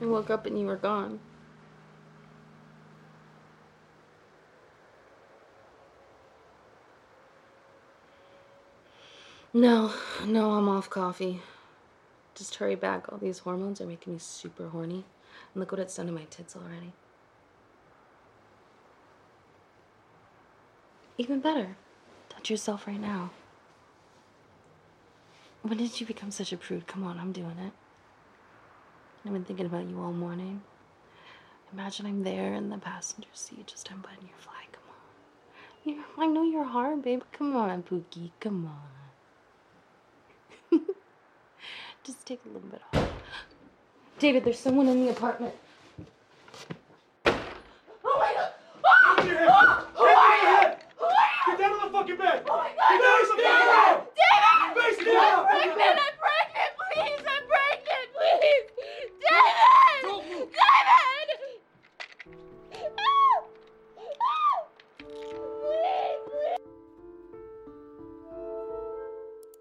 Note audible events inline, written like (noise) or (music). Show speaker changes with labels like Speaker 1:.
Speaker 1: I woke up and you were gone. No, no, I'm off coffee. Just hurry back. All these hormones are making me super horny. And look what it's done to my tits already. Even better. Touch yourself right now. When did you become such a prude? Come on, I'm doing it. I've been thinking about you all morning. Imagine I'm there in the passenger seat, just unbutton your fly. Come on. you I know you're hard, babe. Come on, Pookie. Come on. (laughs) just take a little bit off. David, there's someone in the apartment.
Speaker 2: Oh my god! Ah! Ah! Who are you? Who are you?
Speaker 3: Get down on the fucking bed!
Speaker 2: Oh my god!